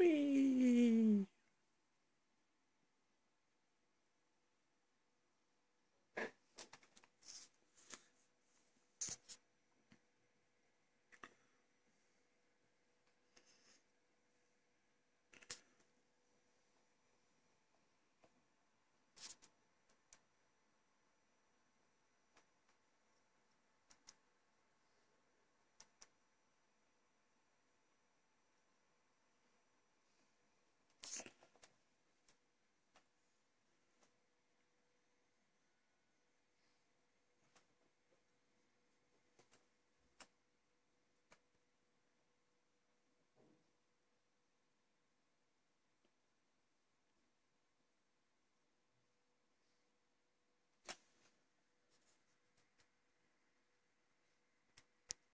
Whee!